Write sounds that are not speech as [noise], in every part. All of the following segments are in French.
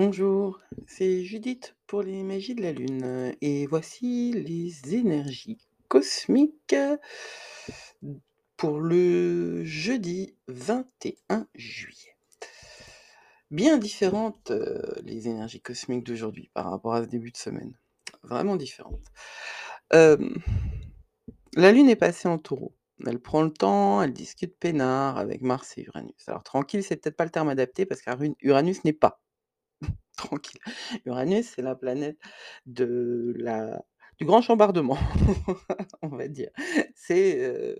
Bonjour, c'est Judith pour les magies de la Lune et voici les énergies cosmiques pour le jeudi 21 juillet. Bien différentes euh, les énergies cosmiques d'aujourd'hui par rapport à ce début de semaine. Vraiment différentes. Euh, la Lune est passée en taureau. Elle prend le temps, elle discute peinard avec Mars et Uranus. Alors tranquille, c'est peut-être pas le terme adapté parce qu'Uranus n'est pas tranquille. Uranus, c'est la planète de la du grand chambardement, [laughs] on va dire. C'est, heu,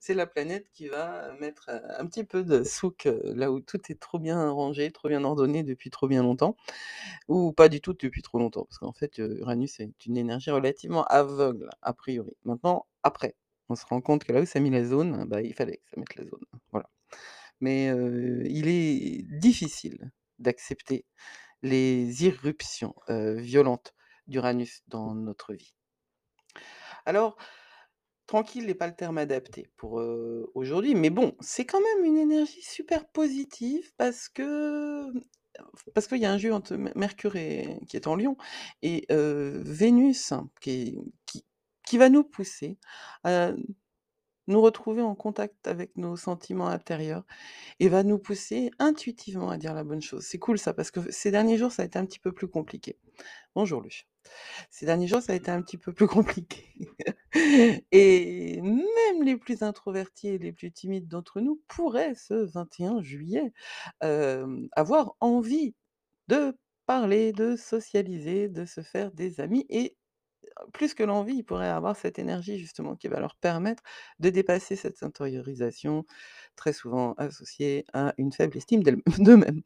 c'est la planète qui va mettre, heu, un petit peu de souk, heu, là où tout est trop bien rangé, trop bien ordonné depuis trop bien longtemps, ou pas du tout depuis trop longtemps. Parce qu'en fait, Uranus est une énergie relativement aveugle, a priori. Maintenant, après, on se rend compte que là où ça a mis la zone, bah, il fallait que ça mette la zone, voilà. Mais, il est difficile d'accepter les irruptions, violentes d'Uranus dans notre vie. Alors, tranquille n'est pas le terme adapté pour, aujourd'hui, mais bon, c'est quand même une énergie super positive parce que, parce qu'il y a un jeu entre Mercure et qui est en Lion et Vénus qui est qui qui va nous pousser à nous retrouver en contact avec nos sentiments intérieurs et va nous pousser intuitivement à dire la bonne chose. C'est cool ça, parce que ces derniers jours, ça a été un petit peu plus compliqué. Bonjour Luc. Ces derniers jours, ça a été un petit peu plus compliqué. [laughs] Et même les plus introvertis et les plus timides d'entre nous pourraient, ce 21 juillet, hem, avoir envie de parler, de socialiser, de se faire des amis et plus que l'envie, ils pourraient avoir cette énergie justement qui va leur permettre de dépasser cette intériorisation très souvent associée à une faible estime [laughs] d'eux-mêmes.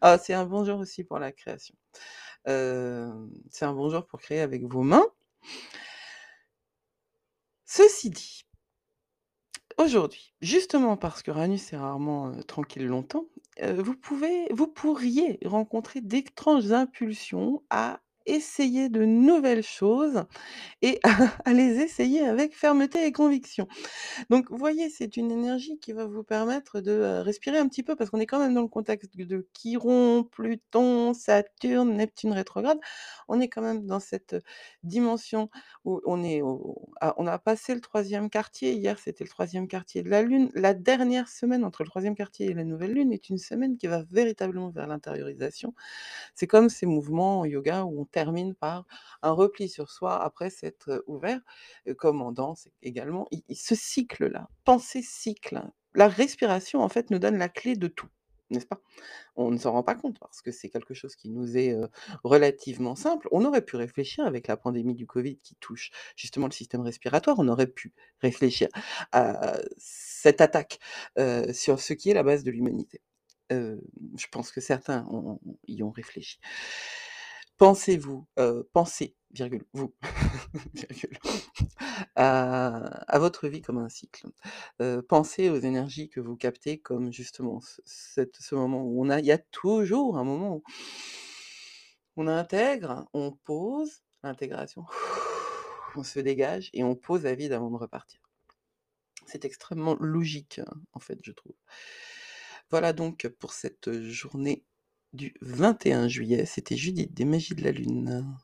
Ah, c'est un bon jour aussi pour la création. C'est un bon jour pour créer avec vos mains. Ceci dit aujourd'hui, justement parce qu'Uranus est rarement, tranquille longtemps, vous vous pourriez rencontrer d'étranges impulsions à essayer de nouvelles choses et [laughs] à les essayer avec fermeté et conviction. Donc vous voyez, c'est une énergie qui va vous permettre de, heu, respirer un petit peu parce qu'on est quand même dans le contexte de Chiron, Pluton, Saturne, Neptune rétrograde. On est quand même dans cette, dimension où on est ah, on a passé le troisième quartier. Hier, c'était le troisième quartier de la Lune. La dernière semaine entre le troisième quartier et la nouvelle lune est une semaine qui va véritablement vers l'intériorisation. C'est comme ces mouvements en yoga où on termine par un repli sur soi après s'être, ouvert, comme en danse également. Ce cycle-là, penser cycle, la respiration en fait nous donne la clé de tout, n'est-ce pas? On ne s'en rend pas compte parce que c'est quelque chose qui nous est, relativement simple. On aurait pu réfléchir avec la pandémie du covid qui touche justement le système respiratoire, on aurait pu réfléchir à cette attaque, sur ce qui est la base de l'humanité. Je pense que certains y ont réfléchi. Pensez-vous, heu, pensez, virgule, vous, [laughs] à votre vie comme un cycle? Heu, pensez aux énergies que vous captez comme justement ce moment où on il y a toujours un moment où on intègre, on pose, l'intégration, on se dégage et on pose à vide avant de repartir. C'est extrêmement logique, en fait, je trouve. Voilà donc pour cette journée du 21 juillet, c'était Judith des Magies de la Lune.